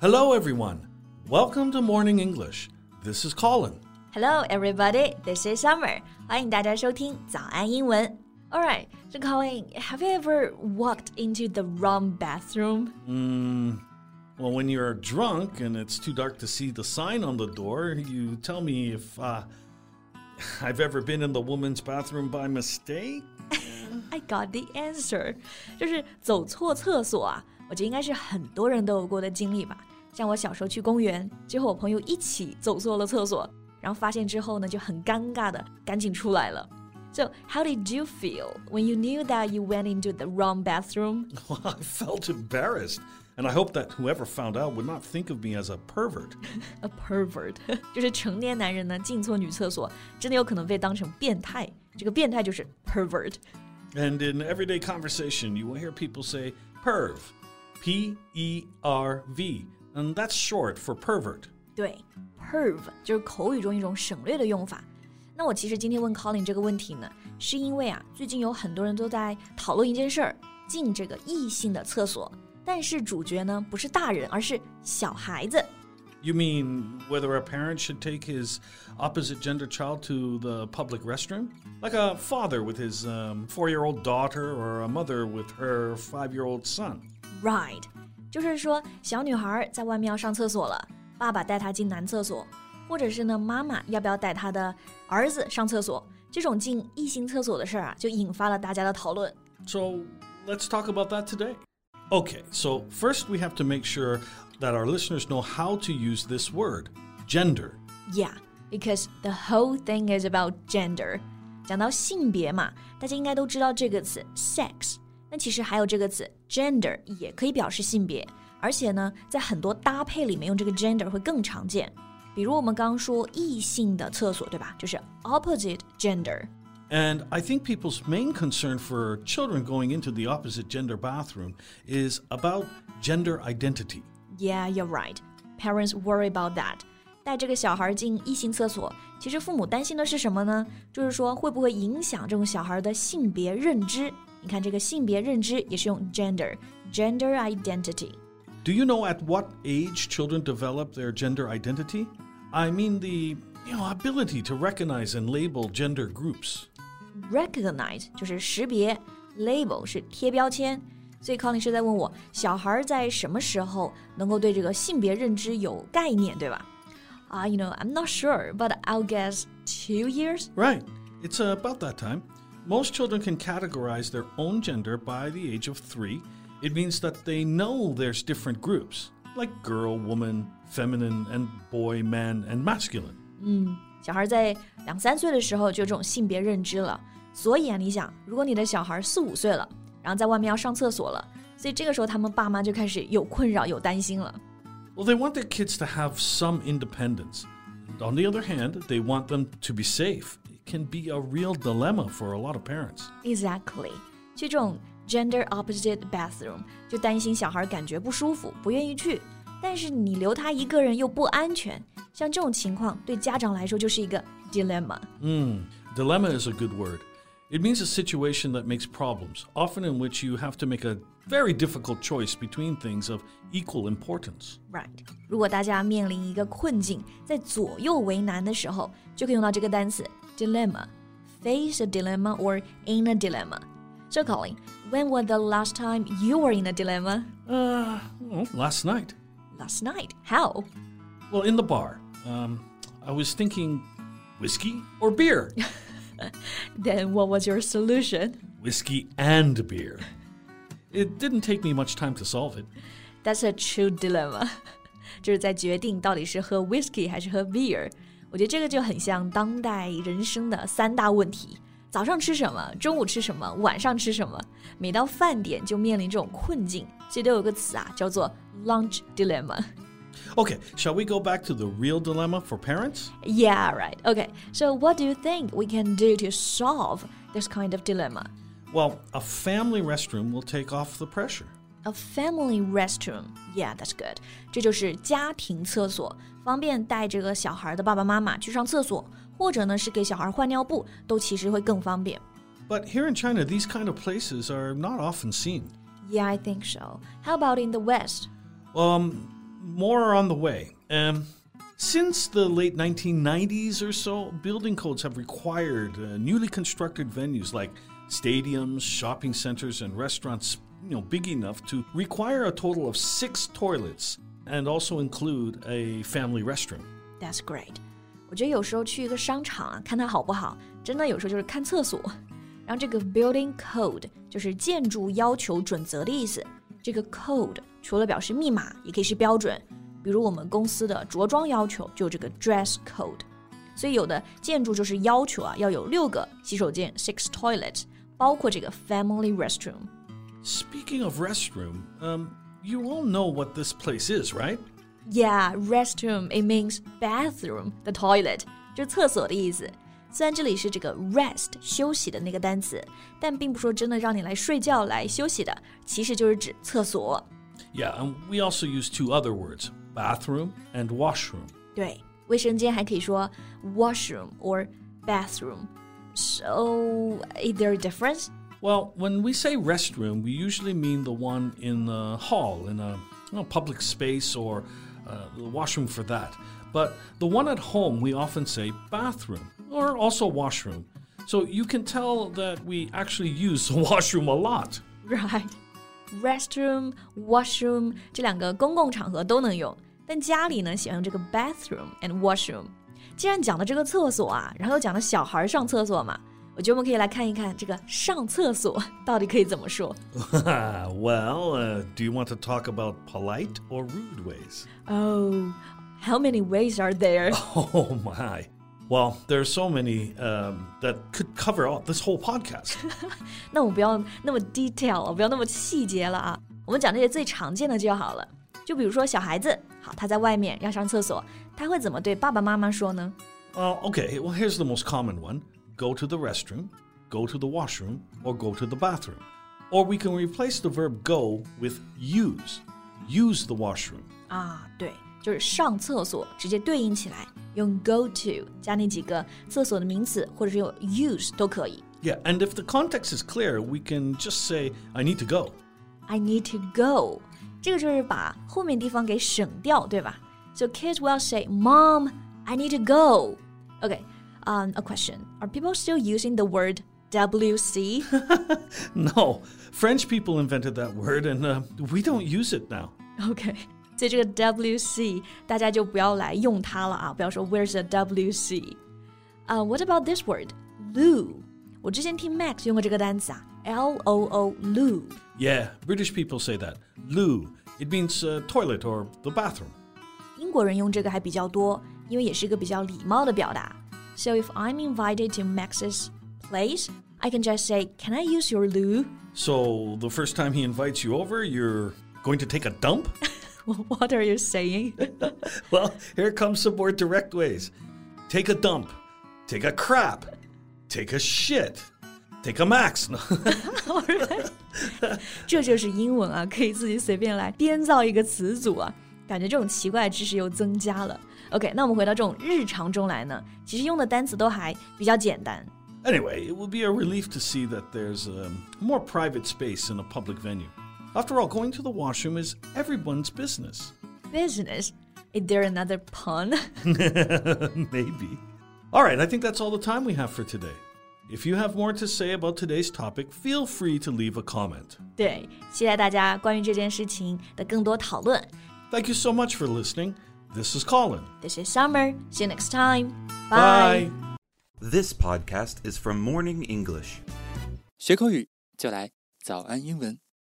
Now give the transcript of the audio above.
Hello, everyone. Welcome to Morning English. This is Colin. Hello, everybody. This is Summer. 欢迎大家收听早安英文。All right, so Colin, have you ever walked into the wrong bathroom? Mm, well, when you're drunk and it's too dark to see the sign on the door, you tell me if uh, I've ever been in the woman's bathroom by mistake. I got the answer，就是走错厕所啊。我觉得应该是很多人都有过的经历吧。 像我小时候去公园，就和我朋友一起走错了厕所，然后发现之后呢，就很尴尬的赶紧出来了。So, how did you feel when you knew that you went into the wrong bathroom? Well, I felt embarrassed. And I hope that whoever found out would not think of me as a pervert. a pervert 就是成年男人呢进错女厕所，真的有可能被当成变态。这个变态就是 pervert。And in everyday conversation, you will hear people say perv, P E R V, and that's short for pervert. 对，perv 就是口语中一种省略的用法。那我其实今天问 Colin 这个问题呢，是因为啊，最近有很多人都在讨论一件事儿，进这个异性的厕所，但是主角呢不是大人，而是小孩子。You mean whether a parent should take his opposite gender child to the public restroom? Like a father with his um, four year old daughter or a mother with her five year old son. Right， 就是说小女孩在外面要上厕所了，爸爸带她进男厕所，或者是呢妈妈要不要带她的儿子上厕所，这种进异性厕所的事儿啊，就引发了大家的讨论。So let's talk about that today. Okay, so first we have to make sure that our listeners know how to use this word, gender. Yeah, because the whole thing is about gender. 讲到性别嘛，大家应该都知道这个词 sex。那其实还有这个词 gender 也可以表示性别，而且呢，在很多搭配里面用这个 gender 会更常见。比如我们刚刚说异性的厕所，对吧？就是 opposite gender。And I think people's main concern for children going into the opposite gender bathroom is about gender identity. Yeah, you're right. Parents worry about that. 带这个小孩进异性厕所，其实父母担心的是什么呢？就是说会不会影响这种小孩的性别认知？ 你看这个性别认知也是用 gender，gender identity。Do you know at what age children develop their gender identity? I mean the you know ability to recognize and label gender groups. Recognize 就是识别，label 是贴标签。所以康律师在问我，小孩在什么时候能够对这个性别认知有概念，对吧？啊、uh,，you know I'm not sure, but I'll guess two years. Right, it's uh, about that time. Most children can categorize their own gender by the age of three. It means that they know there's different groups, like girl, woman, feminine, and boy, man, and masculine. 嗯，小孩在两三岁的时候就有这种性别认知了。所以啊，你想，如果你的小孩四五岁了，然后在外面要上厕所了，所以这个时候他们爸妈就开始有困扰、有担心了。Well, they want their kids to have some independence. On the other hand, they want them to be safe. It can be a real dilemma for a lot of parents. Exactly. 去这种 gender opposite bathroom 就担心小孩感觉不舒服，不愿意去。但是你留他一个人又不安全，像这种情况对家长来说就是一个 dilemma。嗯，dilemma is a good word. It means a situation that makes problems, often in which you have to make a very difficult choice between things of equal importance. Right. 如果大家面临一个困境，在左右为难的时候，就可以用到这个单词 dilemma. Face a dilemma or in a dilemma. So, Colin, when was the last time you were in a dilemma? Uh, well, last night. Last night. How? Well, in the bar. Um, I was thinking whiskey or beer. then what was your solution? Whiskey and beer. It didn't take me much time to solve it. That's a true dilemma. 就是在决定到底是喝 whiskey 还是喝 beer。 我觉得这个就很像当代人生的三大问题：早上吃什么，中午吃什么，晚上吃什么。每到饭点就面临这种困境，所以都有个词啊，叫做 lunch dilemma。 Okay, shall we go back to the real dilemma for parents? Yeah, right. Okay, so what do you think we can do to solve this kind of dilemma? Well, a family restroom will take off the pressure. A family restroom. Yeah, that's good. 这就是家庭厕所，方便带这个小孩的爸爸妈妈去上厕所，或者呢是给小孩换尿布，都其实会更方便。 But here in China, these kind of places are not often seen. Yeah, I think so. How about in the West? Um, more are on the way. Um, since the late 1990s or so, building codes have required uh, newly constructed venues like stadiums, shopping centers, and restaurants, you know, big enough to require a total of six toilets and also include a family restroom. That's great. 我觉得有时候去一个商场啊，看它好不好，真的有时候就是看厕所。然后这个 building code 就是建筑要求准则的意思。这个 code 除了表示密码，也可以是标准。比如我们公司的着装要求就有这个 dress code，所以有的建筑就是要求啊要有六个洗手间 six toilets，包括这个 family restroom。 Speaking of restroom, um, you all know what this place is, right? Yeah, restroom it means bathroom, the toilet 就是厕所的意思。虽然这里是这个 rest 休息的那个单词，但并不说真的让你来睡觉来休息的，其实就是指厕所。Yeah, and we also use two other words bathroom and washroom. 对，卫生间还可以说 washroom or bathroom. So, is there a difference? Well, when we say restroom, we usually mean the one in the hall, in a you know, public space, or uh, the washroom for that. But the one at home, we often say bathroom or also washroom. So you can tell that we actually use the washroom a lot. Right. Restroom, washroom 这两个公共场合都能用。但家里呢喜欢用这个 bathroom and washroom。既然讲到这个厕所啊，然后又讲到小孩上厕所嘛， 我觉得我们可以来看一看这个上厕所到底可以怎么说。well, uh, do you want to talk about polite or rude ways? Oh, how many ways are there? Oh my. Well, there are so many um, that could cover all, this whole podcast. 那我不要那么 detail，不要那么细节了啊。我们讲这些最常见的就好了。就比如说小孩子，好，他在外面要上厕所，他会怎么对爸爸妈妈说呢？Well, okay. Well, here's the most common one: go to the restroom, go to the washroom, or go to the bathroom. Or we can replace the verb go with use. Use the washroom. 啊，对，就是上厕所，直接对应起来，用 go to 加那几个厕所的名词，或者是用 use 都可以。Yeah, and if the context is clear, we can just say, I need to go. I need to go. 这个就是把后面地方给省掉，对吧？So kids will say, "Mom, I need to go." Okay, um, a question: Are people still using the word WC? no, French people invented that word, and uh, we don't use it now. Okay. 所以这个 WC 大家就不要来用它了啊！不要说 Where's the WC？啊、uh,，What about this word loo？我之前听 Max 用过这个单词啊，L O O loo。Yeah, British people say that loo. It means uh, toilet or the bathroom. 英国人用这个还比较多，因为也是一个比较礼貌的表达。 So if I'm invited to Max's place, I can just say, "Can I use your loo?" So the first time he invites you over, you're going to take a dump? what are you saying? well, here comes some more direct ways. Take a dump. Take a crap. Take a shit. Take a max. 这就是英文啊，可以自己随便来编造一个词组啊，感觉这种奇怪知识又增加了。 OK，那我们回到这种日常中来呢，其实用的单词都还比较简单。Anyway, it will be a relief to see that there's a more private space in a public venue. After all, going to the washroom is everyone's business. Business? Is there another pun? Maybe. All right, I think that's all the time we have for today. If you have more to say about today's topic, feel free to leave a comment. 对，期待大家关于这件事情的更多讨论。Thank you so much for listening. This is Colin. This is Summer. See you next time. Bye. This podcast is from Morning English. 学口语就来早安英文。